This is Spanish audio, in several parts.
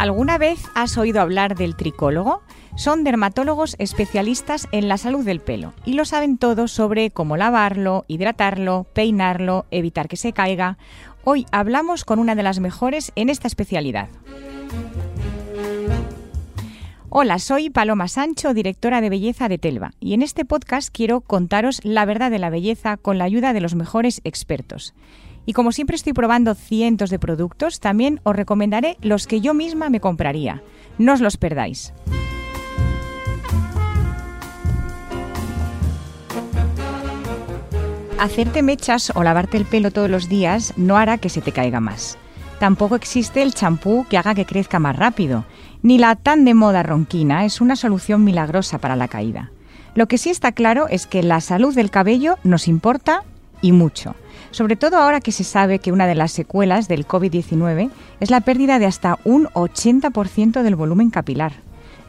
¿Alguna vez has oído hablar del tricólogo? Son dermatólogos especialistas en la salud del pelo y lo saben todo sobre cómo lavarlo, hidratarlo, peinarlo, evitar que se caiga. Hoy hablamos con una de las mejores en esta especialidad. Hola, soy Paloma Sancho, directora de belleza de Telva, y en este podcast quiero contaros la verdad de la belleza con la ayuda de los mejores expertos. Y como siempre estoy probando cientos de productos, también os recomendaré los que yo misma me compraría. No os los perdáis. Hacerte mechas o lavarte el pelo todos los días no hará que se te caiga más. Tampoco existe el champú que haga que crezca más rápido, ni la tan de moda ronquina es una solución milagrosa para la caída. Lo que sí está claro es que la salud del cabello nos importa y mucho, sobre todo ahora que se sabe que una de las secuelas del COVID-19 es la pérdida de hasta un 80% del volumen capilar.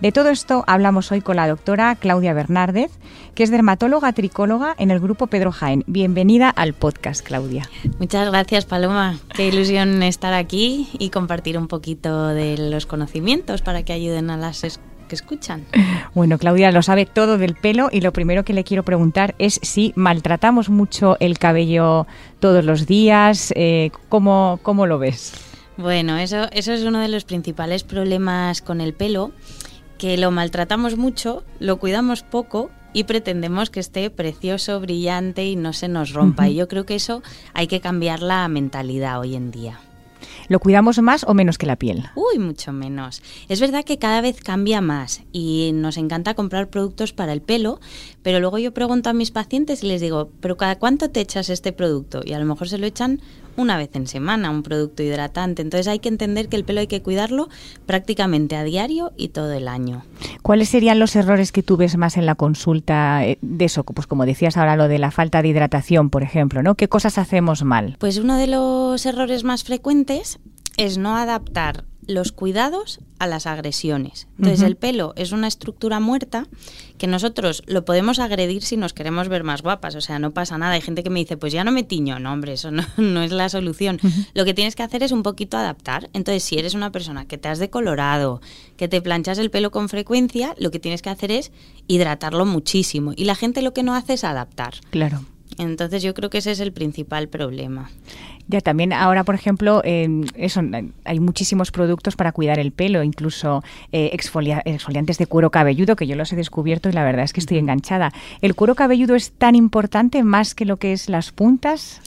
De todo esto hablamos hoy con la doctora Claudia Bernárdez, que es dermatóloga tricóloga en el grupo Pedro Jaén. Bienvenida al podcast, Claudia. Muchas gracias, Paloma. Qué ilusión estar aquí y compartir un poquito de los conocimientos para que ayuden a las que escuchan. Bueno, Claudia lo sabe todo del pelo y lo primero que le quiero preguntar es si maltratamos mucho el cabello todos los días. Eh, ¿cómo, ¿Cómo lo ves? Bueno, eso, eso es uno de los principales problemas con el pelo que lo maltratamos mucho, lo cuidamos poco y pretendemos que esté precioso, brillante y no se nos rompa. Y yo creo que eso hay que cambiar la mentalidad hoy en día. ¿Lo cuidamos más o menos que la piel? Uy, mucho menos. Es verdad que cada vez cambia más y nos encanta comprar productos para el pelo, pero luego yo pregunto a mis pacientes y les digo, ¿pero cada cuánto te echas este producto? Y a lo mejor se lo echan una vez en semana, un producto hidratante. Entonces hay que entender que el pelo hay que cuidarlo prácticamente a diario y todo el año. ¿Cuáles serían los errores que tú ves más en la consulta eh, de eso? Pues como decías ahora, lo de la falta de hidratación, por ejemplo, ¿no? ¿Qué cosas hacemos mal? Pues uno de los errores más frecuentes es no adaptar los cuidados a las agresiones. Entonces, el pelo es una estructura muerta que nosotros lo podemos agredir si nos queremos ver más guapas. O sea, no pasa nada. Hay gente que me dice, pues ya no me tiño. No, hombre, eso no, no es la solución. Lo que tienes que hacer es un poquito adaptar. Entonces, si eres una persona que te has decolorado, que te planchas el pelo con frecuencia, lo que tienes que hacer es hidratarlo muchísimo. Y la gente lo que no hace es adaptar. Claro. Entonces yo creo que ese es el principal problema. Ya también ahora, por ejemplo, eso, hay muchísimos productos para cuidar el pelo, incluso eh, exfoliantes de cuero cabelludo, que yo los he descubierto y la verdad es que estoy enganchada. ¿El cuero cabelludo es tan importante más que lo que es las puntas?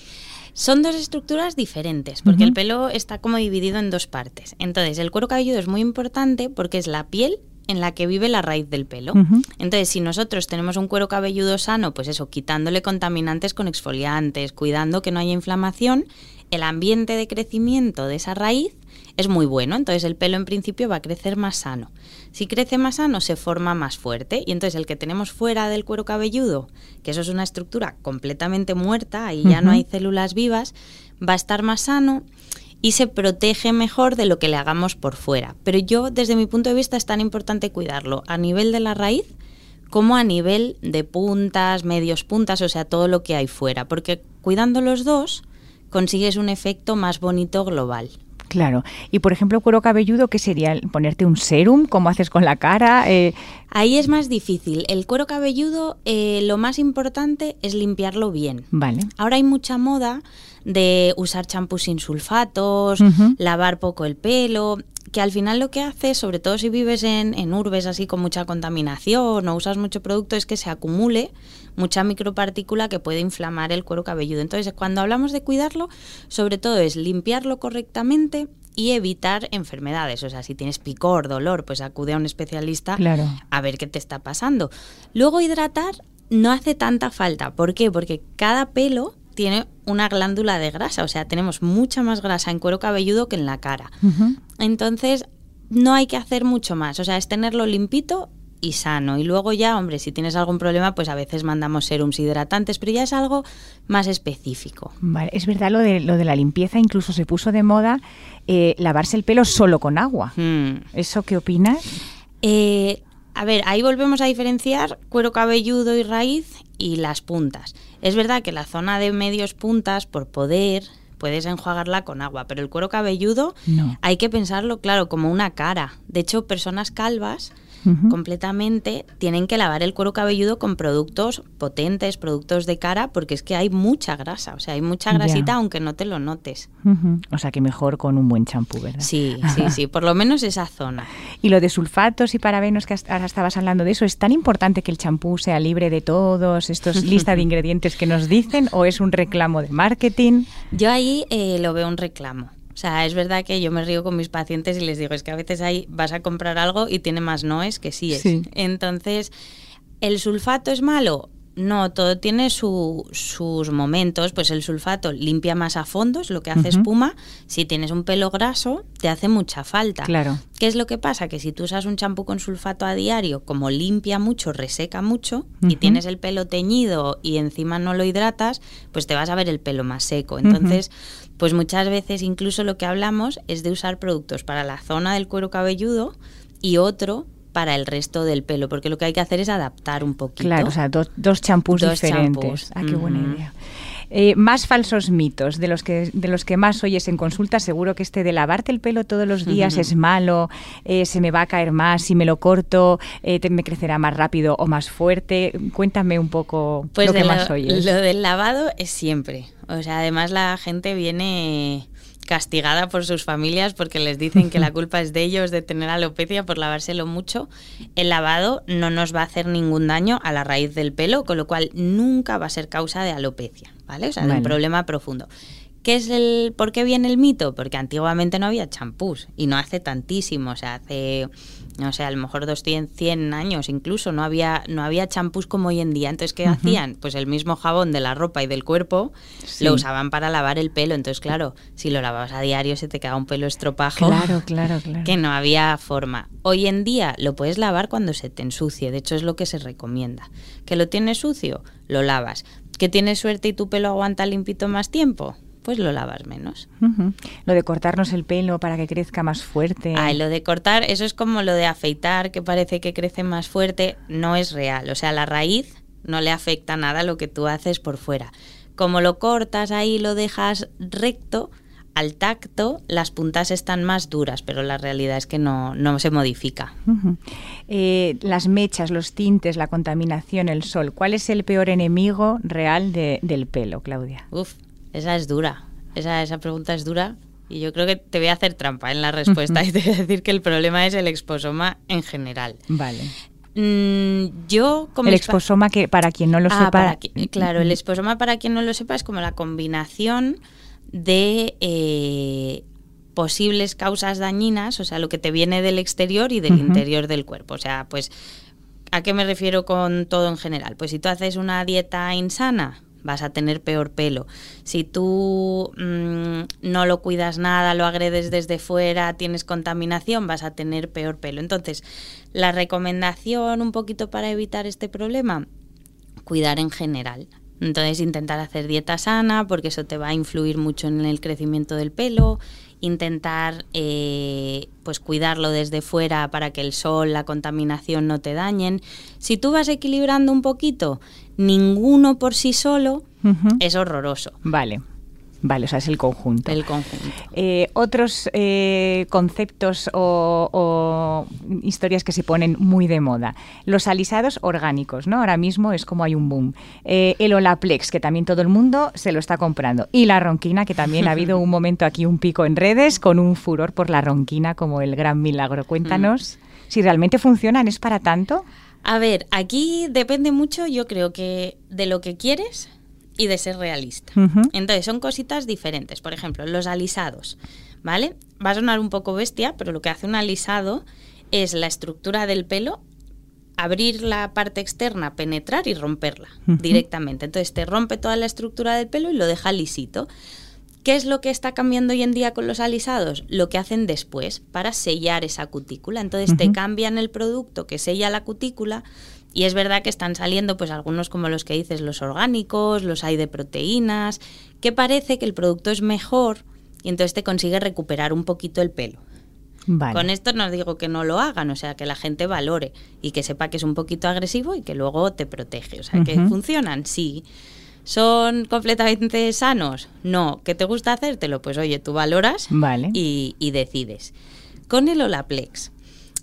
Son dos estructuras diferentes, porque el pelo está como dividido en dos partes. Entonces, el cuero cabelludo es muy importante porque es la piel en la que vive la raíz del pelo. Entonces, si nosotros tenemos un cuero cabelludo sano, pues eso, quitándole contaminantes con exfoliantes, cuidando que no haya inflamación, el ambiente de crecimiento de esa raíz es muy bueno, entonces el pelo en principio va a crecer más sano. Si crece más sano, se forma más fuerte y entonces el que tenemos fuera del cuero cabelludo, que eso es una estructura completamente muerta, ahí ya no hay células vivas, va a estar más sano y se protege mejor de lo que le hagamos por fuera. Pero yo, desde mi punto de vista, es tan importante cuidarlo a nivel de la raíz como a nivel de puntas, medios puntas, o sea, todo lo que hay fuera, porque cuidando los dos consigues un efecto más bonito global. Claro. Y por ejemplo, cuero cabelludo, ¿qué sería? ¿Ponerte un serum? ¿Cómo haces con la cara? Eh, Ahí es más difícil. El cuero cabelludo, eh, lo más importante es limpiarlo bien. Vale. Ahora hay mucha moda de usar champús sin sulfatos, lavar poco el pelo, que al final lo que hace, sobre todo si vives en, en, urbes así con mucha contaminación o usas mucho producto, es que se acumule mucha micropartícula que puede inflamar el cuero cabelludo. Entonces, cuando hablamos de cuidarlo, sobre todo es limpiarlo correctamente y evitar enfermedades. O sea, si tienes picor, dolor, pues acude a un especialista claro. a ver qué te está pasando. Luego hidratar no hace tanta falta. ¿Por qué? Porque cada pelo tiene una glándula de grasa, o sea, tenemos mucha más grasa en cuero cabelludo que en la cara. Entonces, no hay que hacer mucho más, o sea, es tenerlo limpito y sano. Y luego ya, hombre, si tienes algún problema, pues a veces mandamos serums hidratantes, pero ya es algo más específico. Vale, es verdad lo de, lo de la limpieza, incluso se puso de moda eh, lavarse el pelo solo con agua. Hmm. ¿Eso qué opinas? Eh, a ver, ahí volvemos a diferenciar cuero cabelludo y raíz y las puntas. Es verdad que la zona de medios puntas, por poder, puedes enjuagarla con agua, pero el cuero cabelludo hay que pensarlo, claro, como una cara. De hecho, personas calvas completamente, tienen que lavar el cuero cabelludo con productos potentes, productos de cara, porque es que hay mucha grasa, o sea, hay mucha grasita aunque no te lo notes. O sea, que mejor con un buen champú, ¿verdad? Sí, sí, sí, por lo menos esa zona. Y lo de sulfatos y parabenos, que ahora estabas hablando de eso, ¿es tan importante que el champú sea libre de todos estos listas de ingredientes que nos dicen o es un reclamo de marketing? Yo ahí eh, lo veo un reclamo. O sea, es verdad que yo me río con mis pacientes y les digo, es que a veces ahí vas a comprar algo y tiene más noes que sí es. Entonces, ¿el sulfato es malo? No, todo tiene sus momentos. Pues el sulfato limpia más a fondo, es lo que hace espuma. Si tienes un pelo graso, te hace mucha falta. Claro. ¿Qué es lo que pasa? Que si tú usas un champú con sulfato a diario, como limpia mucho, reseca mucho, y tienes el pelo teñido y encima no lo hidratas, pues te vas a ver el pelo más seco. Entonces, pues muchas veces incluso lo que hablamos es de usar productos para la zona del cuero cabelludo y otro para el resto del pelo, porque lo que hay que hacer es adaptar un poquito. Claro, o sea, dos champús diferentes. Ah, qué buena idea. Eh, más falsos mitos de los que de los que más oyes en consulta, seguro que este de lavarte el pelo todos los días es malo, eh, se me va a caer más, si me lo corto eh, me crecerá más rápido o más fuerte. Cuéntame un poco pues lo que más oyes. Lo del lavado es siempre. O sea, además la gente viene castigada por sus familias porque les dicen que la culpa es de ellos de tener alopecia por lavárselo mucho. El lavado no nos va a hacer ningún daño a la raíz del pelo, con lo cual nunca va a ser causa de alopecia, ¿vale? O sea, de un problema profundo. ¿Qué es el, ¿Por qué viene el mito? Porque antiguamente no había champús y no hace tantísimo, o sea, hace no sé, a lo mejor 200, 100 años incluso, no había, no había champús como hoy en día. Entonces, ¿qué hacían? Pues el mismo jabón de la ropa y del cuerpo lo usaban para lavar el pelo. Entonces, claro, si lo lavabas a diario se te quedaba un pelo estropajo. Claro, claro, claro. Que no había forma. Hoy en día lo puedes lavar cuando se te ensucie. De hecho, es lo que se recomienda. ¿Que lo tienes sucio? Lo lavas. ¿Que tienes suerte y tu pelo aguanta limpito más tiempo? Pues lo lavas menos. Lo de cortarnos el pelo para que crezca más fuerte. Ay, lo de cortar, eso es como lo de afeitar, que parece que crece más fuerte, no es real. O sea, la raíz no le afecta nada lo que tú haces por fuera. Como lo cortas ahí, lo dejas recto, al tacto las puntas están más duras, pero la realidad es que no, no se modifica. Eh, las mechas, los tintes, la contaminación, el sol, ¿cuál es el peor enemigo real del pelo, Claudia? Uf, esa es dura. Esa, esa pregunta es dura. Y yo creo que te voy a hacer trampa en la respuesta y te voy a decir que el problema es el exposoma en general. Vale. Mm, yo como el exposoma que para quien no lo ah, sepa claro el exposoma para quien no lo sepa es como la combinación de eh, posibles causas dañinas o sea lo que te viene del exterior y del interior del cuerpo o sea pues a qué me refiero con todo en general pues si tú haces una dieta insana vas a tener peor pelo. Si tú mm, no lo cuidas nada, lo agredes desde fuera, tienes contaminación, vas a tener peor pelo. Entonces, la recomendación un poquito para evitar este problema, cuidar en general. Entonces, intentar hacer dieta sana porque eso te va a influir mucho en el crecimiento del pelo, intentar eh, pues cuidarlo desde fuera para que el sol, la contaminación no te dañen. Si tú vas equilibrando un poquito, ninguno por sí solo es horroroso. Vale. Vale, o sea, es el conjunto. El conjunto. Eh, otros eh, conceptos o, historias que se ponen muy de moda. Los alisados orgánicos, ¿no? Ahora mismo es como hay un boom. Eh, el Olaplex, que también todo el mundo se lo está comprando. Y la ronquina, que también ha habido un momento aquí, un pico en redes, con un furor por la ronquina como el gran milagro. Cuéntanos mm. si realmente funcionan, ¿es para tanto? A ver, aquí depende mucho, yo creo que de lo que quieres y de ser realista. Entonces, son cositas diferentes. Por ejemplo, los alisados, ¿vale? Va a sonar un poco bestia, pero lo que hace un alisado es la estructura del pelo abrir la parte externa, penetrar y romperla directamente. Entonces te rompe toda la estructura del pelo y lo deja lisito. ¿Qué es lo que está cambiando hoy en día con los alisados? Lo que hacen después para sellar esa cutícula. Entonces te cambian el producto que sella la cutícula y es verdad que están saliendo pues algunos como los que dices, los orgánicos, los hay de proteínas, que parece que el producto es mejor y entonces te consigue recuperar un poquito el pelo. Con esto no digo que no lo hagan, o sea, que la gente valore y que sepa que es un poquito agresivo y que luego te protege. O sea, que funcionan, sí. ¿Son completamente sanos? No. ¿Qué te gusta hacértelo? Pues oye, tú valoras y, decides. Con el Olaplex,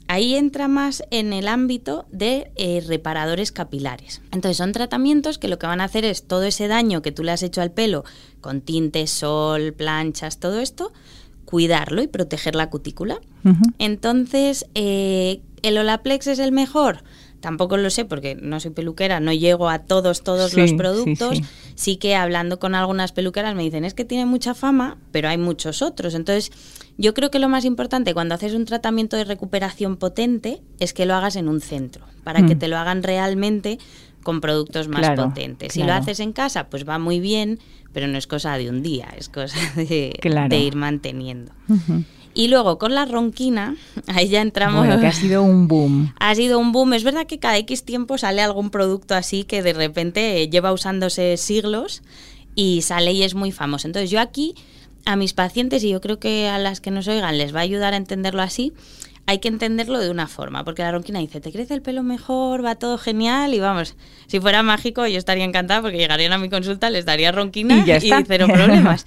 ahí entra más en el ámbito de eh, reparadores capilares. Entonces son tratamientos que lo que van a hacer es todo ese daño que tú le has hecho al pelo con tintes, sol, planchas, todo esto, cuidarlo y proteger la cutícula. Entonces, eh, ¿el Olaplex es el mejor? Tampoco lo sé porque no soy peluquera, no llego a todos, todos los productos. Sí, que hablando con algunas peluqueras me dicen, es que tiene mucha fama, pero hay muchos otros. Entonces, yo creo que lo más importante cuando haces un tratamiento de recuperación potente es que lo hagas en un centro, para que mm. te lo hagan realmente con productos más potentes. Si lo haces en casa, pues va muy bien, pero no es cosa de un día, es cosa de, ir manteniendo. Y luego con la ronquina, ahí ya entramos. Bueno, que ha sido un boom. Ha sido un boom. Es verdad que cada X tiempo sale algún producto así que de repente lleva usándose siglos y sale y es muy famoso. Entonces yo aquí a mis pacientes, y yo creo que a las que nos oigan les va a ayudar a entenderlo así, hay que entenderlo de una forma, porque la ronquina dice, te crece el pelo mejor, va todo genial, y vamos, si fuera mágico yo estaría encantada porque llegarían a mi consulta, les daría ronquina y, y cero problemas.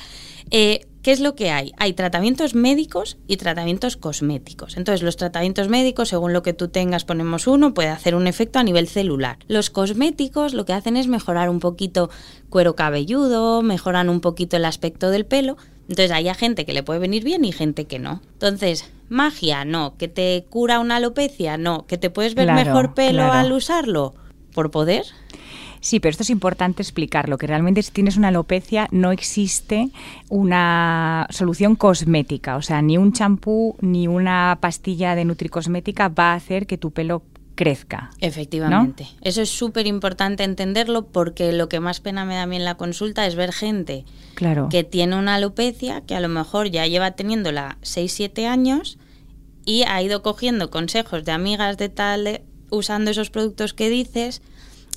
Eh, ¿Qué es lo que hay? Hay tratamientos médicos y tratamientos cosméticos. Entonces, los tratamientos médicos, según lo que tú tengas, ponemos uno, puede hacer un efecto a nivel celular. Los cosméticos lo que hacen es mejorar un poquito cuero cabelludo, mejoran un poquito el aspecto del pelo. Entonces, hay gente que le puede venir bien y gente que no. Entonces, magia, no. Que te cura una alopecia, no. Que te puedes ver mejor pelo al usarlo, por poder. Sí, pero esto es importante explicarlo, que realmente si tienes una alopecia no existe una solución cosmética, o sea, ni un champú ni una pastilla de nutricosmética va a hacer que tu pelo crezca. Efectivamente. Eso es súper importante entenderlo porque lo que más pena me da a mí en la consulta es ver gente claro. que tiene una alopecia que a lo mejor ya lleva teniéndola 6-7 años y ha ido cogiendo consejos de amigas de tal, usando esos productos que dices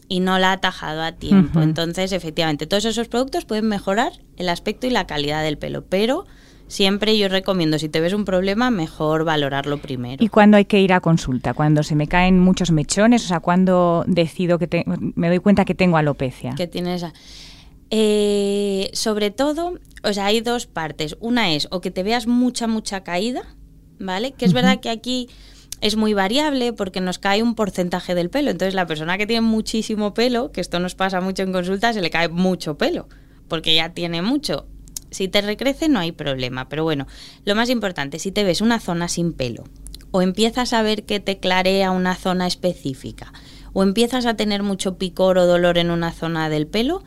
y no la ha atajado a tiempo. Entonces, efectivamente, todos esos productos pueden mejorar el aspecto y la calidad del pelo, pero siempre yo recomiendo, si te ves un problema, mejor valorarlo primero. ¿Y cuándo hay que ir a consulta? ¿Cuando se me caen muchos mechones? O sea, ¿cuándo decido que me doy cuenta que tengo alopecia? Que tienes... Eh, sobre todo, o sea, hay dos partes. Una es o que te veas mucha, mucha caída, ¿vale? Que es verdad que aquí es muy variable porque nos cae un porcentaje del pelo. Entonces, la persona que tiene muchísimo pelo, que esto nos pasa mucho en consulta, se le cae mucho pelo, porque ya tiene mucho. Si te recrece no hay problema, pero bueno, lo más importante, si te ves una zona sin pelo, o empiezas a ver que te clarea una zona específica, o empiezas a tener mucho picor o dolor en una zona del pelo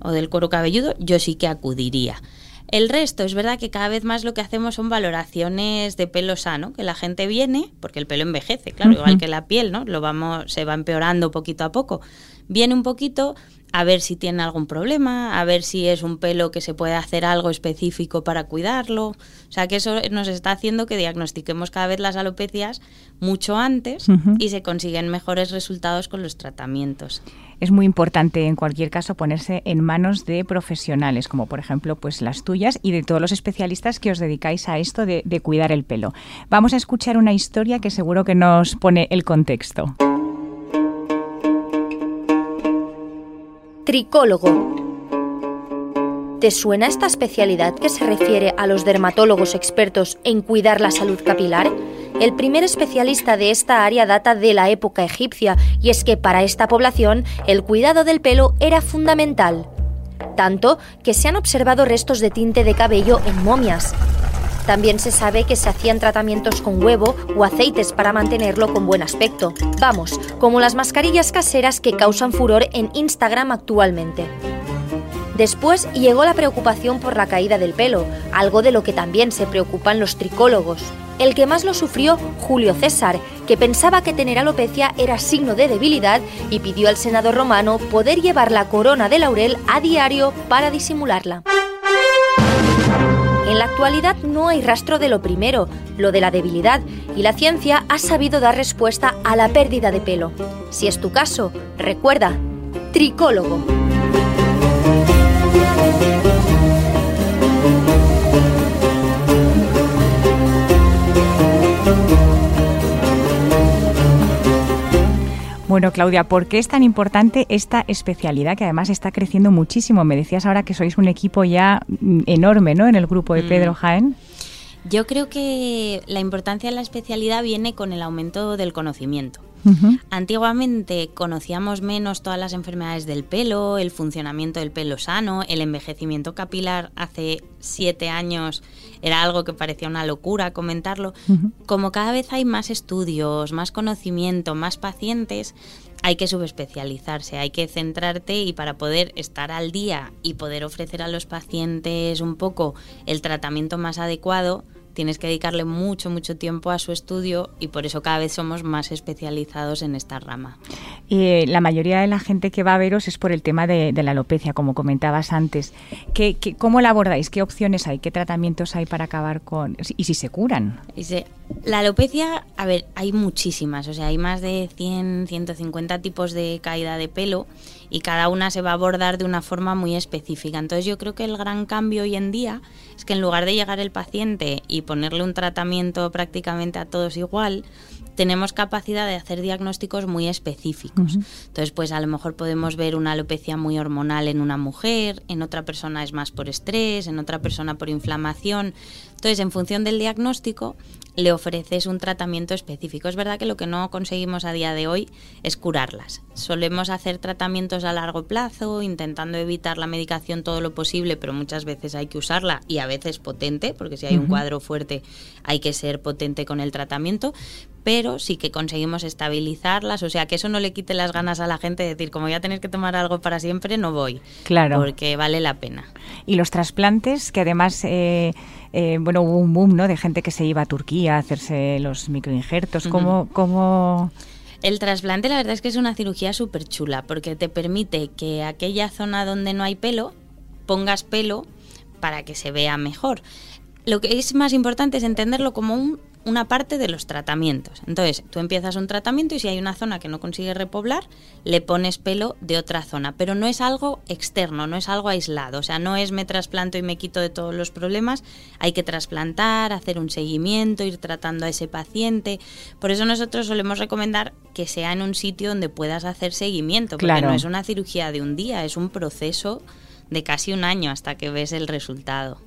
o del cuero cabelludo, yo sí que acudiría. El resto, es verdad que cada vez más lo que hacemos son valoraciones de pelo sano, que la gente viene, porque el pelo envejece, claro, igual que la piel, ¿no? Lo vamos, se va empeorando poquito a poco. Viene un poquito a ver si tiene algún problema, a ver si es un pelo que se puede hacer algo específico para cuidarlo. O sea, que eso nos está haciendo que diagnostiquemos cada vez las alopecias mucho antes y se consiguen mejores resultados con los tratamientos. Es muy importante en cualquier caso ponerse en manos de profesionales, como por ejemplo pues las tuyas y de todos los especialistas que os dedicáis a esto de, de cuidar el pelo. Vamos a escuchar una historia que seguro que nos pone el contexto. Tricólogo. ¿Te suena esta especialidad que se refiere a los dermatólogos expertos en cuidar la salud capilar? El primer especialista de esta área data de la época egipcia y es que para esta población el cuidado del pelo era fundamental. Tanto que se han observado restos de tinte de cabello en momias. También se sabe que se hacían tratamientos con huevo o aceites para mantenerlo con buen aspecto. Vamos, como las mascarillas caseras que causan furor en Instagram actualmente. Después llegó la preocupación por la caída del pelo, algo de lo que también se preocupan los tricólogos. El que más lo sufrió, Julio César, que pensaba que tener alopecia era signo de debilidad y pidió al Senado romano poder llevar la corona de laurel a diario para disimularla. En la actualidad no hay rastro de lo primero, lo de la debilidad, y la ciencia ha sabido dar respuesta a la pérdida de pelo. Si es tu caso, recuerda, tricólogo. Bueno, Claudia, ¿por qué es tan importante esta especialidad que además está creciendo muchísimo? Me decías ahora que sois un equipo ya mm, enorme, ¿no? En el grupo de Pedro mm. Jaén. Yo creo que la importancia de la especialidad viene con el aumento del conocimiento. Antiguamente conocíamos menos todas las enfermedades del pelo, el funcionamiento del pelo sano, el envejecimiento capilar hace siete años era algo que parecía una locura comentarlo. Como cada vez hay más estudios, más conocimiento, más pacientes, hay que subespecializarse, hay que centrarte y para poder estar al día y poder ofrecer a los pacientes un poco el tratamiento más adecuado, tienes que dedicarle mucho, mucho tiempo a su estudio y por eso cada vez somos más especializados en esta rama. Y la mayoría de la gente que va a veros es por el tema de, la alopecia, como comentabas antes. ¿Qué, cómo la abordáis? ¿Qué opciones hay? ¿Qué tratamientos hay para acabar con...? ¿Y si se curan? la alopecia, a ver, hay muchísimas. O sea, hay más de 100, 150 tipos de caída de pelo y cada una se va a abordar de una forma muy específica. Entonces yo creo que el gran cambio hoy en día es que en lugar de llegar el paciente y ponerle un tratamiento prácticamente a todos igual, tenemos capacidad de hacer diagnósticos muy específicos. Entonces, pues a lo mejor podemos ver una alopecia muy hormonal en una mujer, en otra persona es más por estrés, en otra persona por inflamación. Entonces, en función del diagnóstico, le ofreces un tratamiento específico. Es verdad que lo que no conseguimos a día de hoy es curarlas. Solemos hacer tratamientos a largo plazo, intentando evitar la medicación todo lo posible, pero muchas veces hay que usarla y a veces potente, porque si hay un cuadro fuerte hay que ser potente con el tratamiento, pero sí que conseguimos estabilizarlas, o sea, que eso no le quite las ganas a la gente de decir, como voy a tener que tomar algo para siempre, no voy. Claro. Porque vale la pena. Y los trasplantes, que además... Eh, eh, bueno, hubo un boom ¿no? de gente que se iba a Turquía a hacerse los microinjertos. ¿Cómo, El trasplante la verdad es que es una cirugía súper chula porque te permite que aquella zona donde no hay pelo pongas pelo para que se vea mejor. Lo que es más importante es entenderlo como un una parte de los tratamientos. Entonces, tú empiezas un tratamiento y si hay una zona que no consigue repoblar, le pones pelo de otra zona. Pero no es algo externo, no es algo aislado. O sea, no es me trasplanto y me quito de todos los problemas. Hay que trasplantar, hacer un seguimiento, ir tratando a ese paciente. Por eso nosotros solemos recomendar que sea en un sitio donde puedas hacer seguimiento. Porque no es una cirugía de un día, es un proceso de casi un año hasta que ves el resultado.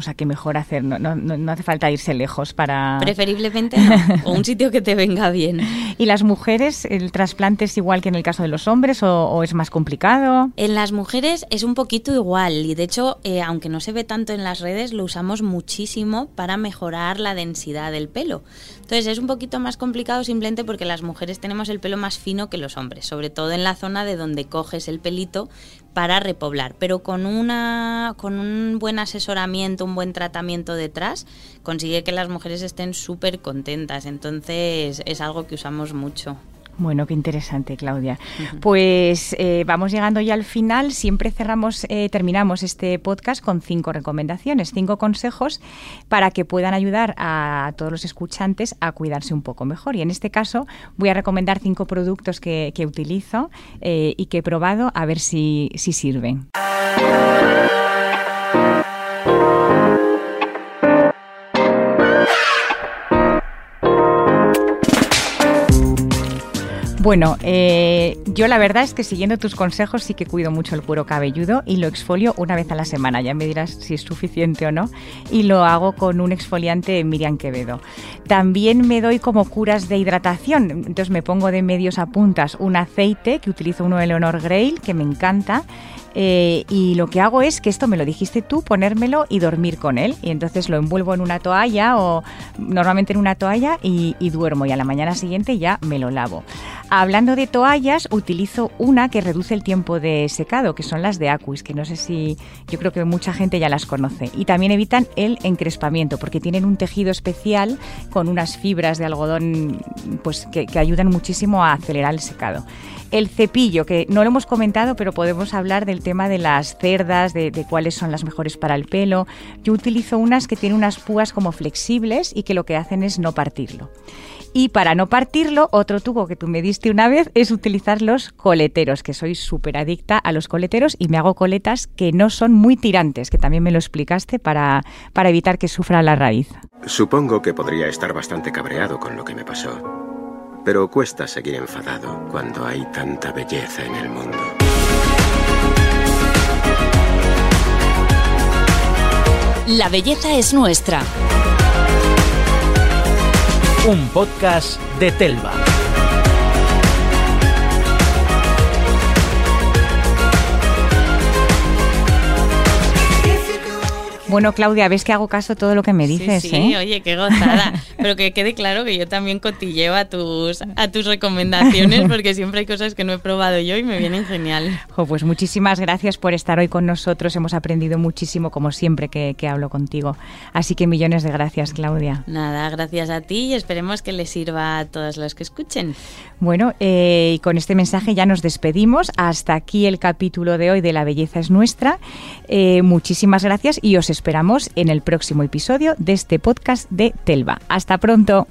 O sea, que mejor hacer, no, no, no, hace falta irse lejos para... Preferiblemente no, o un sitio que te venga bien. ¿Y las mujeres, el trasplante es igual que en el caso de los hombres o, es más complicado? En las mujeres es un poquito igual y de hecho, eh, aunque no se ve tanto en las redes, lo usamos muchísimo para mejorar la densidad del pelo. Entonces es un poquito más complicado simplemente porque las mujeres tenemos el pelo más fino que los hombres, sobre todo en la zona de donde coges el pelito para repoblar, pero con una con un buen asesoramiento, un buen tratamiento detrás, consigue que las mujeres estén súper contentas. Entonces es algo que usamos mucho. Bueno, qué interesante, Claudia. Pues eh, vamos llegando ya al final. Siempre cerramos, eh, terminamos este podcast con cinco recomendaciones, cinco consejos para que puedan ayudar a todos los escuchantes a cuidarse un poco mejor. Y en este caso voy a recomendar cinco productos que, utilizo eh, y que he probado a ver si, si sirven. Bueno, eh, yo la verdad es que siguiendo tus consejos sí que cuido mucho el cuero cabelludo y lo exfolio una vez a la semana. Ya me dirás si es suficiente o no. Y lo hago con un exfoliante Miriam Quevedo. También me doy como curas de hidratación. Entonces me pongo de medios a puntas un aceite que utilizo uno de Leonor Grail que me encanta Eh, y lo que hago es que esto me lo dijiste tú, ponérmelo y dormir con él. Y entonces lo envuelvo en una toalla o normalmente en una toalla y, y duermo. Y a la mañana siguiente ya me lo lavo. Hablando de toallas, utilizo una que reduce el tiempo de secado, que son las de Aquis, que no sé si yo creo que mucha gente ya las conoce. Y también evitan el encrespamiento, porque tienen un tejido especial con unas fibras de algodón pues, que, ayudan muchísimo a acelerar el secado. El cepillo, que no lo hemos comentado, pero podemos hablar del tema de las cerdas, de, de, cuáles son las mejores para el pelo. Yo utilizo unas que tienen unas púas como flexibles y que lo que hacen es no partirlo. Y para no partirlo, otro truco que tú me diste una vez es utilizar los coleteros, que soy súper adicta a los coleteros y me hago coletas que no son muy tirantes, que también me lo explicaste para, para evitar que sufra la raíz. Supongo que podría estar bastante cabreado con lo que me pasó, pero cuesta seguir enfadado cuando hay tanta belleza en el mundo. La belleza es nuestra un podcast de Telva. Bueno, Claudia, ves que hago caso a todo lo que me dices, sí, sí, ¿eh? oye, qué gozada. Pero que quede claro que yo también cotilleo a tus, a tus recomendaciones porque siempre hay cosas que no he probado yo y me vienen genial. pues muchísimas gracias por estar hoy con nosotros. Hemos aprendido muchísimo, como siempre, que, hablo contigo. Así que millones de gracias, Claudia. Nada, gracias a ti y esperemos que les sirva a todos los que escuchen. Bueno, eh, y con este mensaje ya nos despedimos. Hasta aquí el capítulo de hoy de La Belleza es Nuestra. Eh, muchísimas gracias y os esperamos en el próximo episodio de este podcast de Telva. Hasta pronto.